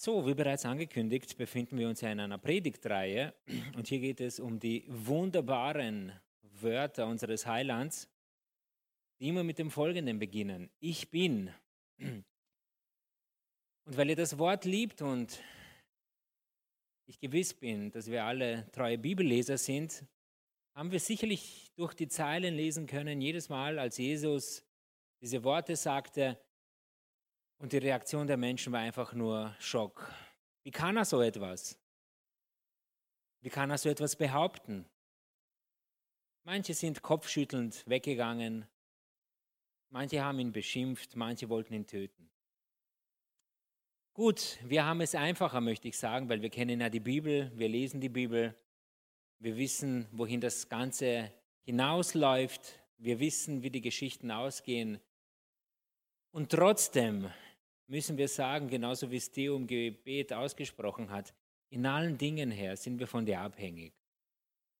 So, wie bereits angekündigt, befinden wir uns ja in einer Predigtreihe und hier geht es um die wunderbaren Wörter unseres Heilands, die immer mit dem Folgenden beginnen. Ich bin. Und weil ihr das Wort liebt und ich gewiss bin, dass wir alle treue Bibelleser sind, haben wir sicherlich durch die Zeilen lesen können, jedes Mal, als Jesus diese Worte sagte, und die Reaktion der Menschen war einfach nur Schock. Wie kann er so etwas? Wie kann er so etwas behaupten? Manche sind kopfschüttelnd weggegangen, manche haben ihn beschimpft, manche wollten ihn töten. Gut, wir haben es einfacher, möchte ich sagen, weil wir kennen ja die Bibel, wir lesen die Bibel, wir wissen, wohin das Ganze hinausläuft, wir wissen, wie die Geschichten ausgehen. Und trotzdem müssen wir sagen, genauso wie es Theo im Gebet ausgesprochen hat, in allen Dingen her sind wir von dir abhängig.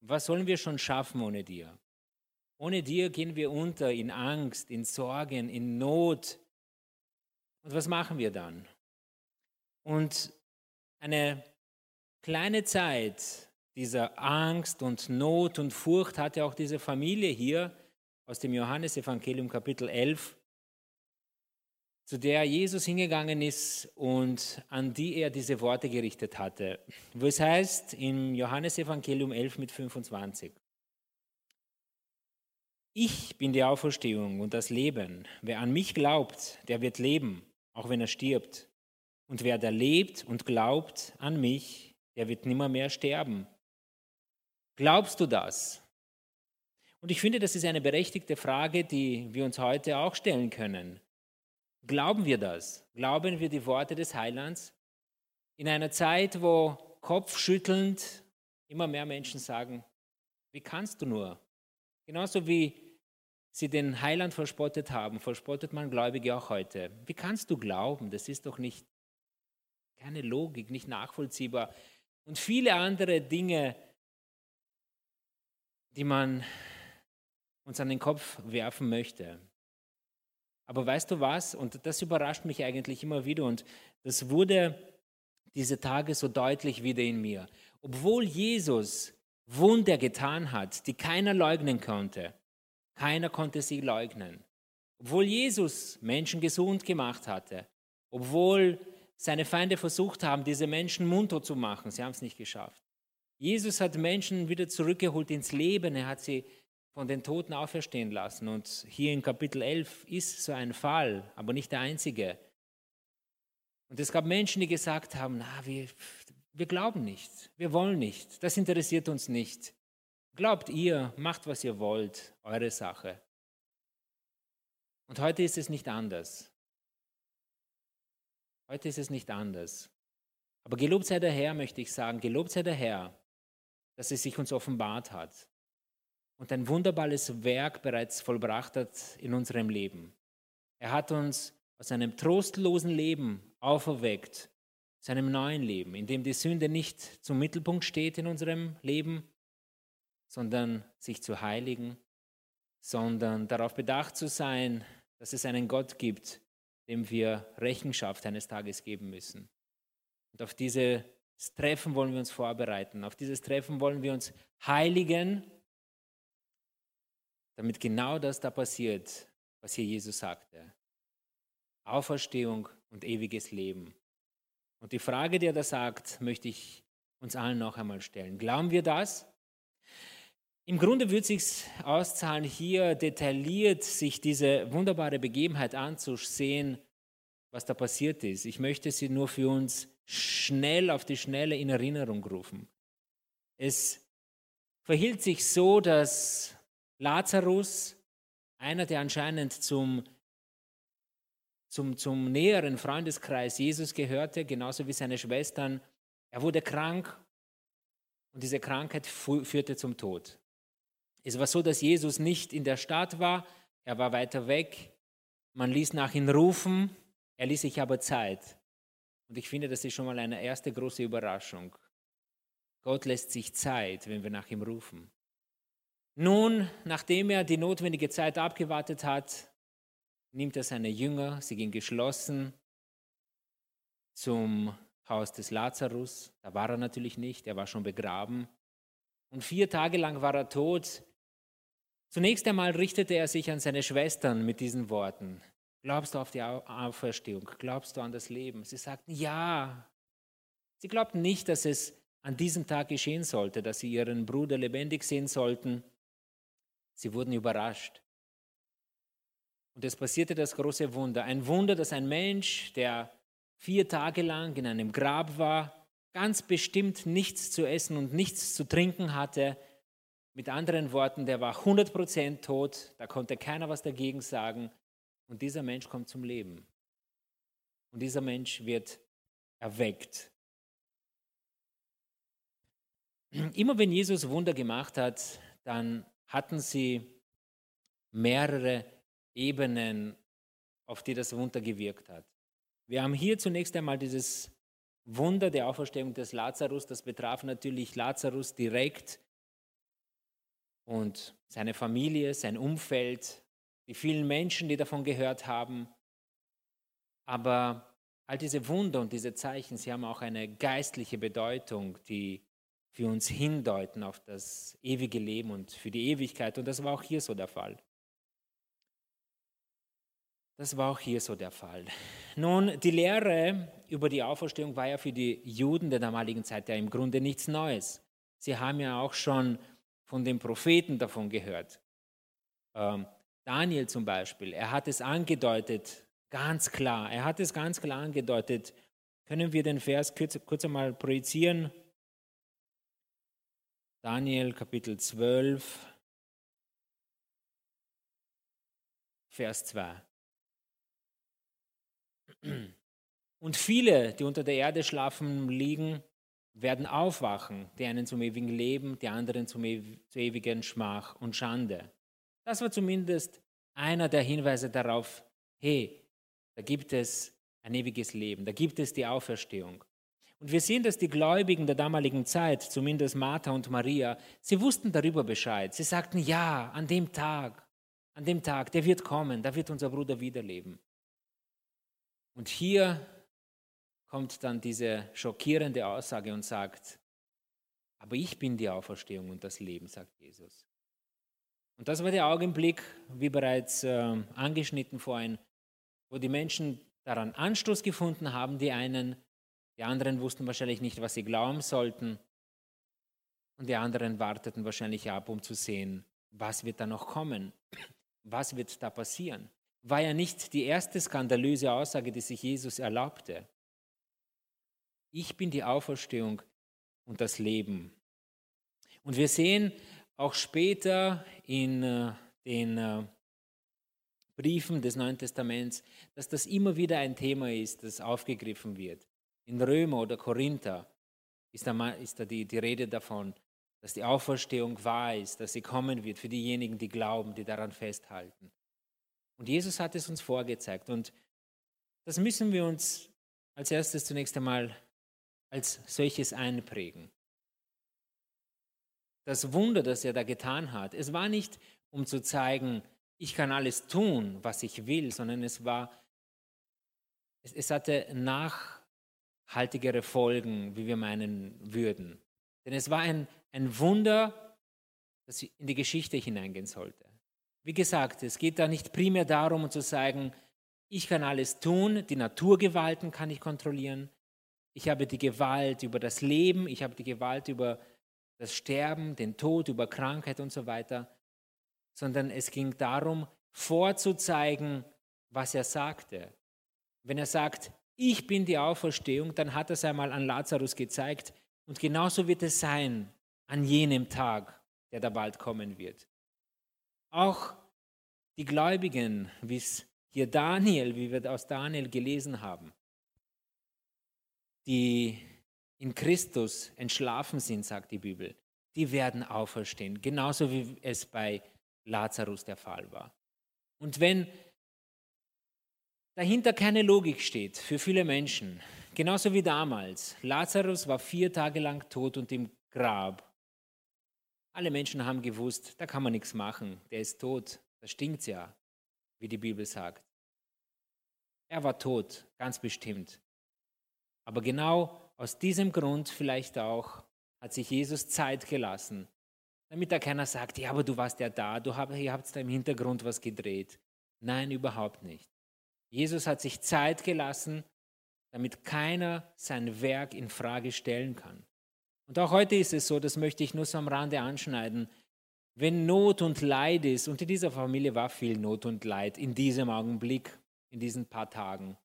Was sollen wir schon schaffen ohne dir? Ohne dir gehen wir unter in Angst, in Sorgen, in Not. Und was machen wir dann? Und eine kleine Zeit dieser Angst und Not und Furcht hatte auch diese Familie hier aus dem Johannesevangelium Kapitel 11 zu der Jesus hingegangen ist und an die er diese Worte gerichtet hatte. Wo es heißt im Johannesevangelium 11 mit 25. Ich bin die Auferstehung und das Leben. Wer an mich glaubt, der wird leben, auch wenn er stirbt. Und wer da lebt und glaubt an mich, der wird nimmer mehr sterben. Glaubst du das? Und ich finde, das ist eine berechtigte Frage, die wir uns heute auch stellen können. Glauben wir das? Glauben wir die Worte des Heilands? In einer Zeit, wo kopfschüttelnd immer mehr Menschen sagen, wie kannst du nur? Genauso wie sie den Heiland verspottet haben, verspottet man Gläubige auch heute. Wie kannst du glauben? Das ist doch nicht keine Logik, nicht nachvollziehbar. Und viele andere Dinge, die man uns an den Kopf werfen möchte. Aber weißt du was? Und das überrascht mich eigentlich immer wieder und das wurde diese Tage so deutlich wieder in mir. Obwohl Jesus Wunder getan hat, die keiner leugnen konnte, keiner konnte sie leugnen. Obwohl Jesus Menschen gesund gemacht hatte, obwohl seine Feinde versucht haben, diese Menschen munter zu machen, sie haben es nicht geschafft. Jesus hat Menschen wieder zurückgeholt ins Leben, er hat sie von den Toten auferstehen lassen. Und hier in Kapitel 11 ist so ein Fall, aber nicht der einzige. Und es gab Menschen, die gesagt haben, na, wir, wir glauben nicht, wir wollen nicht, das interessiert uns nicht. Glaubt ihr, macht, was ihr wollt, eure Sache. Und heute ist es nicht anders. Heute ist es nicht anders. Aber gelobt sei der Herr, möchte ich sagen, gelobt sei der Herr, dass es sich uns offenbart hat und ein wunderbares Werk bereits vollbracht hat in unserem Leben. Er hat uns aus einem trostlosen Leben auferweckt zu einem neuen Leben, in dem die Sünde nicht zum Mittelpunkt steht in unserem Leben, sondern sich zu heiligen, sondern darauf bedacht zu sein, dass es einen Gott gibt, dem wir Rechenschaft eines Tages geben müssen. Und auf dieses Treffen wollen wir uns vorbereiten, auf dieses Treffen wollen wir uns heiligen damit genau das da passiert, was hier Jesus sagte. Auferstehung und ewiges Leben. Und die Frage, die er da sagt, möchte ich uns allen noch einmal stellen. Glauben wir das? Im Grunde würde es sich auszahlen, hier detailliert sich diese wunderbare Begebenheit anzusehen, was da passiert ist. Ich möchte sie nur für uns schnell auf die Schnelle in Erinnerung rufen. Es verhielt sich so, dass Lazarus, einer, der anscheinend zum, zum, zum näheren Freundeskreis Jesus gehörte, genauso wie seine Schwestern, er wurde krank und diese Krankheit führte zum Tod. Es war so, dass Jesus nicht in der Stadt war, er war weiter weg, man ließ nach ihm rufen, er ließ sich aber Zeit. Und ich finde, das ist schon mal eine erste große Überraschung. Gott lässt sich Zeit, wenn wir nach ihm rufen. Nun, nachdem er die notwendige Zeit abgewartet hat, nimmt er seine Jünger, sie gehen geschlossen zum Haus des Lazarus. Da war er natürlich nicht, er war schon begraben. Und vier Tage lang war er tot. Zunächst einmal richtete er sich an seine Schwestern mit diesen Worten. Glaubst du auf die Auferstehung? Glaubst du an das Leben? Sie sagten ja. Sie glaubten nicht, dass es an diesem Tag geschehen sollte, dass sie ihren Bruder lebendig sehen sollten. Sie wurden überrascht. Und es passierte das große Wunder. Ein Wunder, dass ein Mensch, der vier Tage lang in einem Grab war, ganz bestimmt nichts zu essen und nichts zu trinken hatte. Mit anderen Worten, der war 100% tot, da konnte keiner was dagegen sagen. Und dieser Mensch kommt zum Leben. Und dieser Mensch wird erweckt. Immer wenn Jesus Wunder gemacht hat, dann hatten sie mehrere Ebenen, auf die das Wunder gewirkt hat. Wir haben hier zunächst einmal dieses Wunder der Auferstehung des Lazarus. Das betraf natürlich Lazarus direkt und seine Familie, sein Umfeld, die vielen Menschen, die davon gehört haben. Aber all diese Wunder und diese Zeichen, sie haben auch eine geistliche Bedeutung, die für uns hindeuten auf das ewige Leben und für die Ewigkeit. Und das war auch hier so der Fall. Das war auch hier so der Fall. Nun, die Lehre über die Auferstehung war ja für die Juden der damaligen Zeit ja im Grunde nichts Neues. Sie haben ja auch schon von den Propheten davon gehört. Ähm, Daniel zum Beispiel, er hat es angedeutet, ganz klar, er hat es ganz klar angedeutet. Können wir den Vers kurz, kurz einmal projizieren? Daniel Kapitel 12, Vers 2. Und viele, die unter der Erde schlafen, liegen, werden aufwachen, die einen zum ewigen Leben, die anderen zum ew zur ewigen Schmach und Schande. Das war zumindest einer der Hinweise darauf, hey, da gibt es ein ewiges Leben, da gibt es die Auferstehung. Und wir sehen, dass die Gläubigen der damaligen Zeit, zumindest Martha und Maria, sie wussten darüber Bescheid. Sie sagten, ja, an dem Tag, an dem Tag, der wird kommen, da wird unser Bruder wiederleben. Und hier kommt dann diese schockierende Aussage und sagt, aber ich bin die Auferstehung und das Leben, sagt Jesus. Und das war der Augenblick, wie bereits äh, angeschnitten vorhin, wo die Menschen daran Anstoß gefunden haben, die einen, die anderen wussten wahrscheinlich nicht, was sie glauben sollten, und die anderen warteten wahrscheinlich ab, um zu sehen, was wird da noch kommen, was wird da passieren war ja nicht die erste skandalöse Aussage, die sich Jesus erlaubte. Ich bin die Auferstehung und das Leben. Und wir sehen auch später in äh, den äh, Briefen des Neuen Testaments, dass das immer wieder ein Thema ist, das aufgegriffen wird. In Römer oder Korinther ist da, ist da die, die Rede davon, dass die Auferstehung wahr ist, dass sie kommen wird für diejenigen, die glauben, die daran festhalten. Und Jesus hat es uns vorgezeigt. Und das müssen wir uns als erstes zunächst einmal als solches einprägen. Das Wunder, das er da getan hat, es war nicht, um zu zeigen, ich kann alles tun, was ich will, sondern es war, es, es hatte nachhaltigere Folgen, wie wir meinen würden. Denn es war ein, ein Wunder, das in die Geschichte hineingehen sollte. Wie gesagt, es geht da nicht primär darum zu sagen, ich kann alles tun, die Naturgewalten kann ich kontrollieren, ich habe die Gewalt über das Leben, ich habe die Gewalt über das Sterben, den Tod, über Krankheit und so weiter, sondern es ging darum, vorzuzeigen, was er sagte. Wenn er sagt, ich bin die Auferstehung, dann hat er es einmal an Lazarus gezeigt und genauso wird es sein an jenem Tag, der da bald kommen wird. Auch die Gläubigen, wie es hier Daniel, wie wir aus Daniel gelesen haben, die in Christus entschlafen sind, sagt die Bibel, die werden auferstehen, genauso wie es bei Lazarus der Fall war. Und wenn dahinter keine Logik steht für viele Menschen, genauso wie damals, Lazarus war vier Tage lang tot und im Grab, alle Menschen haben gewusst, da kann man nichts machen, der ist tot, da stinkt ja, wie die Bibel sagt. Er war tot, ganz bestimmt. Aber genau aus diesem Grund vielleicht auch hat sich Jesus Zeit gelassen, damit da keiner sagt, ja, aber du warst ja da, du hab, ihr habt da im Hintergrund was gedreht. Nein, überhaupt nicht. Jesus hat sich Zeit gelassen, damit keiner sein Werk in Frage stellen kann. Und auch heute ist es so, das möchte ich nur so am Rande anschneiden, wenn Not und Leid ist, und in dieser Familie war viel Not und Leid in diesem Augenblick, in diesen paar Tagen,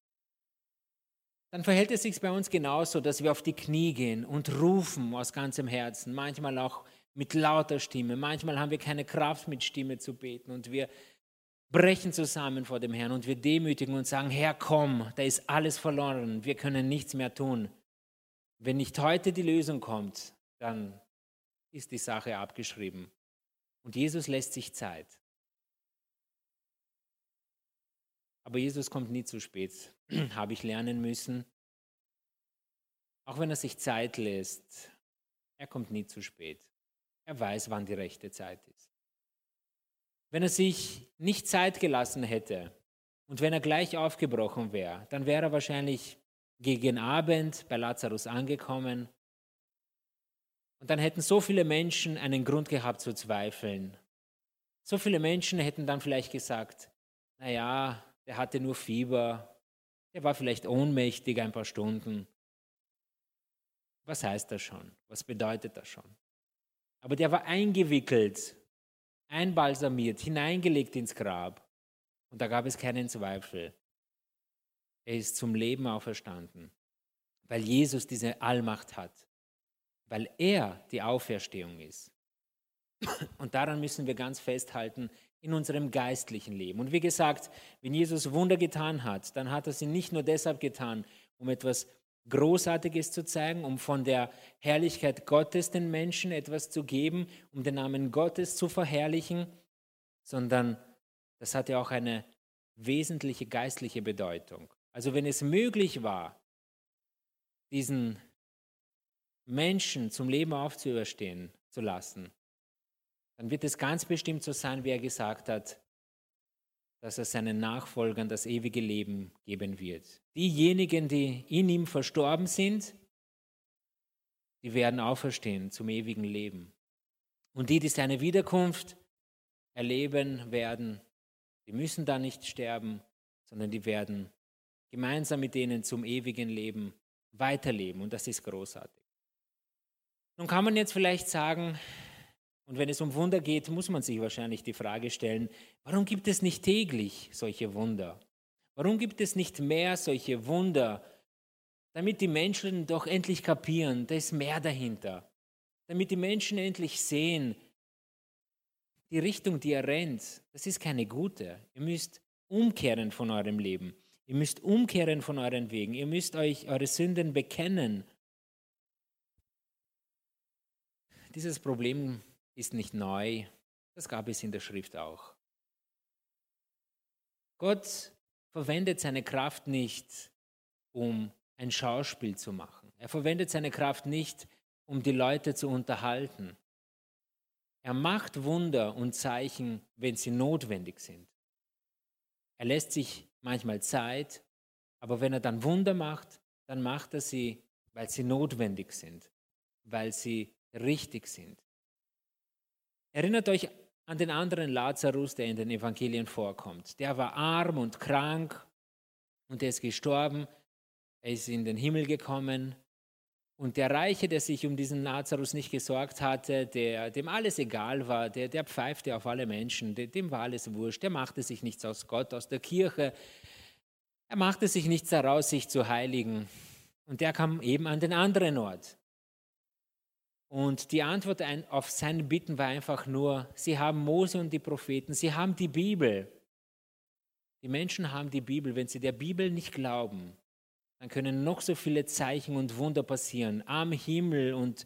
dann verhält es sich bei uns genauso, dass wir auf die Knie gehen und rufen aus ganzem Herzen, manchmal auch mit lauter Stimme, manchmal haben wir keine Kraft mit Stimme zu beten und wir brechen zusammen vor dem Herrn und wir demütigen und sagen, Herr, komm, da ist alles verloren, wir können nichts mehr tun. Wenn nicht heute die Lösung kommt, dann ist die Sache abgeschrieben. Und Jesus lässt sich Zeit. Aber Jesus kommt nie zu spät, habe ich lernen müssen. Auch wenn er sich Zeit lässt, er kommt nie zu spät. Er weiß, wann die rechte Zeit ist. Wenn er sich nicht Zeit gelassen hätte und wenn er gleich aufgebrochen wäre, dann wäre er wahrscheinlich gegen Abend bei Lazarus angekommen und dann hätten so viele Menschen einen Grund gehabt zu zweifeln. So viele Menschen hätten dann vielleicht gesagt, naja, der hatte nur Fieber, der war vielleicht ohnmächtig ein paar Stunden. Was heißt das schon? Was bedeutet das schon? Aber der war eingewickelt, einbalsamiert, hineingelegt ins Grab. Und da gab es keinen Zweifel. Er ist zum Leben auferstanden, weil Jesus diese Allmacht hat weil er die Auferstehung ist. Und daran müssen wir ganz festhalten in unserem geistlichen Leben. Und wie gesagt, wenn Jesus Wunder getan hat, dann hat er sie nicht nur deshalb getan, um etwas Großartiges zu zeigen, um von der Herrlichkeit Gottes den Menschen etwas zu geben, um den Namen Gottes zu verherrlichen, sondern das hatte auch eine wesentliche geistliche Bedeutung. Also wenn es möglich war, diesen Menschen zum Leben aufzuerstehen zu lassen, dann wird es ganz bestimmt so sein, wie er gesagt hat, dass er seinen Nachfolgern das ewige Leben geben wird. Diejenigen, die in ihm verstorben sind, die werden auferstehen zum ewigen Leben. Und die, die seine Wiederkunft erleben werden, die müssen da nicht sterben, sondern die werden gemeinsam mit denen zum ewigen Leben weiterleben. Und das ist großartig. Nun kann man jetzt vielleicht sagen, und wenn es um Wunder geht, muss man sich wahrscheinlich die Frage stellen, warum gibt es nicht täglich solche Wunder? Warum gibt es nicht mehr solche Wunder, damit die Menschen doch endlich kapieren, da ist mehr dahinter. Damit die Menschen endlich sehen, die Richtung, die er rennt, das ist keine gute. Ihr müsst umkehren von eurem Leben. Ihr müsst umkehren von euren Wegen. Ihr müsst euch eure Sünden bekennen Dieses Problem ist nicht neu, das gab es in der Schrift auch. Gott verwendet seine Kraft nicht, um ein Schauspiel zu machen. Er verwendet seine Kraft nicht, um die Leute zu unterhalten. Er macht Wunder und Zeichen, wenn sie notwendig sind. Er lässt sich manchmal Zeit, aber wenn er dann Wunder macht, dann macht er sie, weil sie notwendig sind, weil sie richtig sind. Erinnert euch an den anderen Lazarus, der in den Evangelien vorkommt. Der war arm und krank und er ist gestorben. Er ist in den Himmel gekommen. Und der Reiche, der sich um diesen Lazarus nicht gesorgt hatte, der, dem alles egal war, der, der pfeifte auf alle Menschen, dem war alles wurscht, der machte sich nichts aus Gott, aus der Kirche, er machte sich nichts daraus, sich zu heiligen. Und der kam eben an den anderen Ort. Und die Antwort auf seine Bitten war einfach nur, sie haben Mose und die Propheten, sie haben die Bibel. Die Menschen haben die Bibel. Wenn sie der Bibel nicht glauben, dann können noch so viele Zeichen und Wunder passieren. Am Himmel und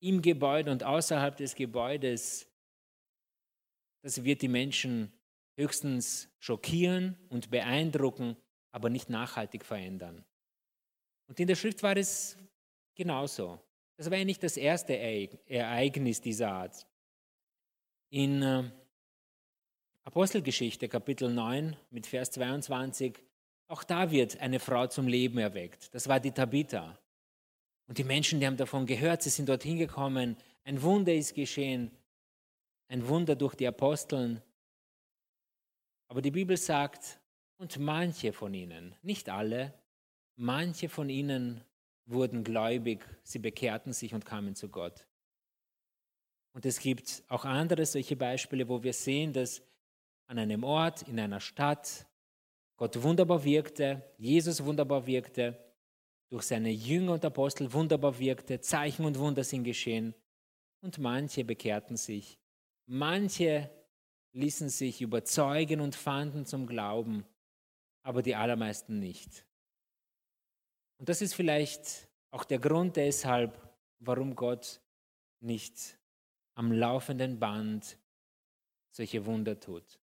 im Gebäude und außerhalb des Gebäudes. Das wird die Menschen höchstens schockieren und beeindrucken, aber nicht nachhaltig verändern. Und in der Schrift war es genauso. Das war ja nicht das erste Ereignis dieser Art. In äh, Apostelgeschichte Kapitel 9 mit Vers 22 Auch da wird eine Frau zum Leben erweckt. Das war die Tabitha. Und die Menschen, die haben davon gehört, sie sind dorthin gekommen. Ein Wunder ist geschehen. Ein Wunder durch die Aposteln. Aber die Bibel sagt, und manche von ihnen, nicht alle, manche von ihnen wurden gläubig, sie bekehrten sich und kamen zu Gott. Und es gibt auch andere solche Beispiele, wo wir sehen, dass an einem Ort, in einer Stadt, Gott wunderbar wirkte, Jesus wunderbar wirkte, durch seine Jünger und Apostel wunderbar wirkte, Zeichen und Wunder sind geschehen und manche bekehrten sich. Manche ließen sich überzeugen und fanden zum Glauben, aber die allermeisten nicht. Und das ist vielleicht auch der Grund deshalb, warum Gott nicht am laufenden Band solche Wunder tut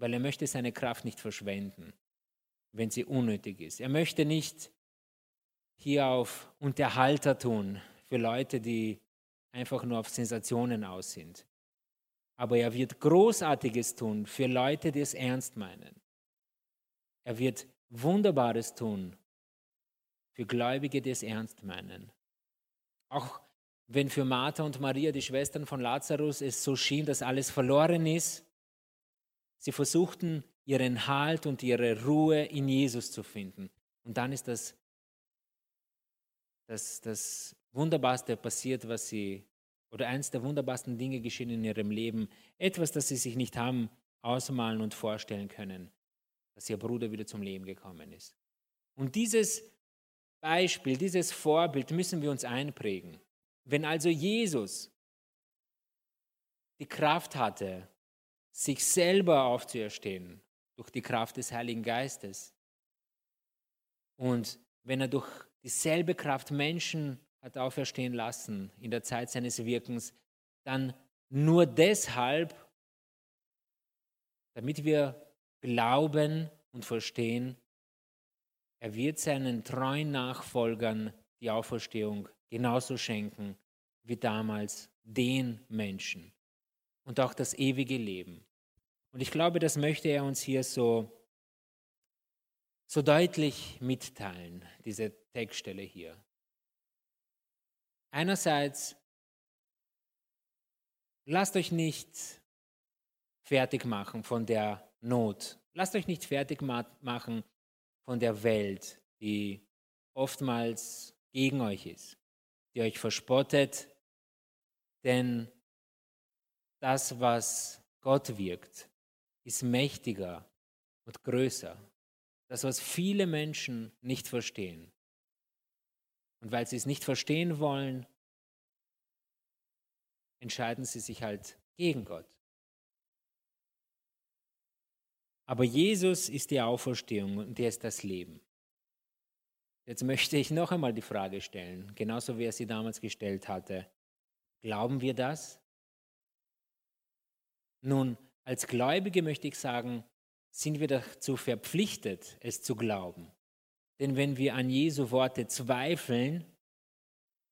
weil er möchte seine Kraft nicht verschwenden, wenn sie unnötig ist. Er möchte nicht hier auf Unterhalter tun für Leute, die einfach nur auf Sensationen aus sind. Aber er wird Großartiges tun für Leute, die es ernst meinen. Er wird Wunderbares tun für Gläubige, die es ernst meinen. Auch wenn für Martha und Maria, die Schwestern von Lazarus, es so schien, dass alles verloren ist, Sie versuchten ihren Halt und ihre Ruhe in Jesus zu finden. Und dann ist das das, das Wunderbarste passiert, was sie, oder eines der wunderbarsten Dinge geschehen in ihrem Leben. Etwas, das sie sich nicht haben ausmalen und vorstellen können, dass ihr Bruder wieder zum Leben gekommen ist. Und dieses Beispiel, dieses Vorbild müssen wir uns einprägen. Wenn also Jesus die Kraft hatte, sich selber aufzuerstehen durch die Kraft des Heiligen Geistes. Und wenn er durch dieselbe Kraft Menschen hat auferstehen lassen in der Zeit seines Wirkens, dann nur deshalb, damit wir glauben und verstehen, er wird seinen treuen Nachfolgern die Auferstehung genauso schenken wie damals den Menschen und auch das ewige Leben. Und ich glaube, das möchte er uns hier so, so deutlich mitteilen, diese Textstelle hier. Einerseits, lasst euch nicht fertig machen von der Not. Lasst euch nicht fertig machen von der Welt, die oftmals gegen euch ist, die euch verspottet, denn das, was Gott wirkt, ist mächtiger und größer. Das, was viele Menschen nicht verstehen. Und weil sie es nicht verstehen wollen, entscheiden sie sich halt gegen Gott. Aber Jesus ist die Auferstehung und er ist das Leben. Jetzt möchte ich noch einmal die Frage stellen, genauso wie er sie damals gestellt hatte. Glauben wir das? Nun, als Gläubige möchte ich sagen, sind wir dazu verpflichtet, es zu glauben. Denn wenn wir an Jesu Worte zweifeln,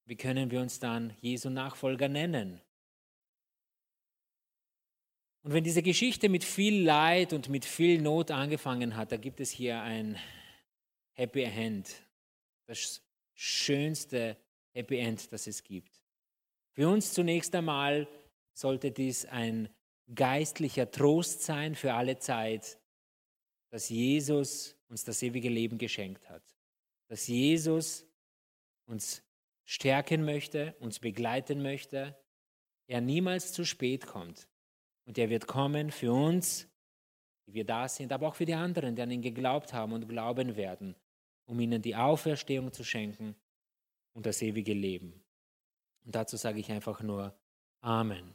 wie können wir uns dann Jesu Nachfolger nennen? Und wenn diese Geschichte mit viel Leid und mit viel Not angefangen hat, da gibt es hier ein Happy End, das schönste Happy End, das es gibt. Für uns zunächst einmal sollte dies ein geistlicher Trost sein für alle Zeit, dass Jesus uns das ewige Leben geschenkt hat. Dass Jesus uns stärken möchte, uns begleiten möchte, er niemals zu spät kommt. Und er wird kommen für uns, die wir da sind, aber auch für die anderen, die an ihn geglaubt haben und glauben werden, um ihnen die Auferstehung zu schenken und das ewige Leben. Und dazu sage ich einfach nur Amen.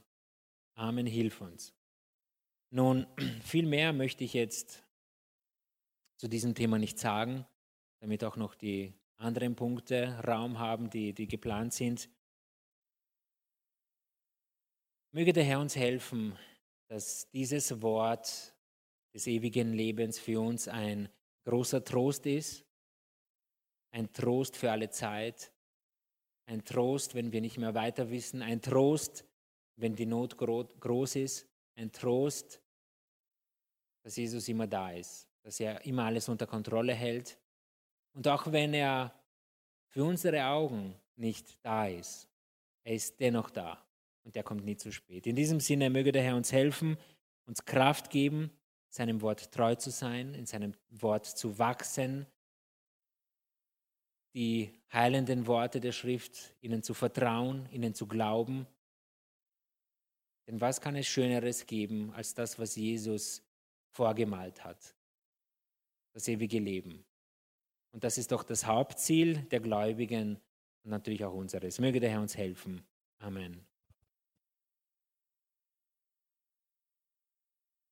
Amen, hilf uns. Nun, viel mehr möchte ich jetzt zu diesem Thema nicht sagen, damit auch noch die anderen Punkte Raum haben, die, die geplant sind. Möge der Herr uns helfen, dass dieses Wort des ewigen Lebens für uns ein großer Trost ist, ein Trost für alle Zeit, ein Trost, wenn wir nicht mehr weiter wissen, ein Trost, wenn die Not groß ist, ein Trost, dass Jesus immer da ist. dass er immer alles unter Kontrolle hält. Und auch wenn er für unsere Augen nicht da ist, er ist dennoch da und er kommt nie zu spät. In diesem Sinne möge der Herr uns helfen, uns Kraft geben, seinem Wort treu zu sein, in seinem Wort zu wachsen, die heilenden Worte der Schrift, ihnen zu vertrauen, ihnen zu glauben. Denn was kann es Schöneres geben als das, was Jesus vorgemalt hat? Das ewige Leben. Und das ist doch das Hauptziel der Gläubigen und natürlich auch unseres. Möge der Herr uns helfen. Amen.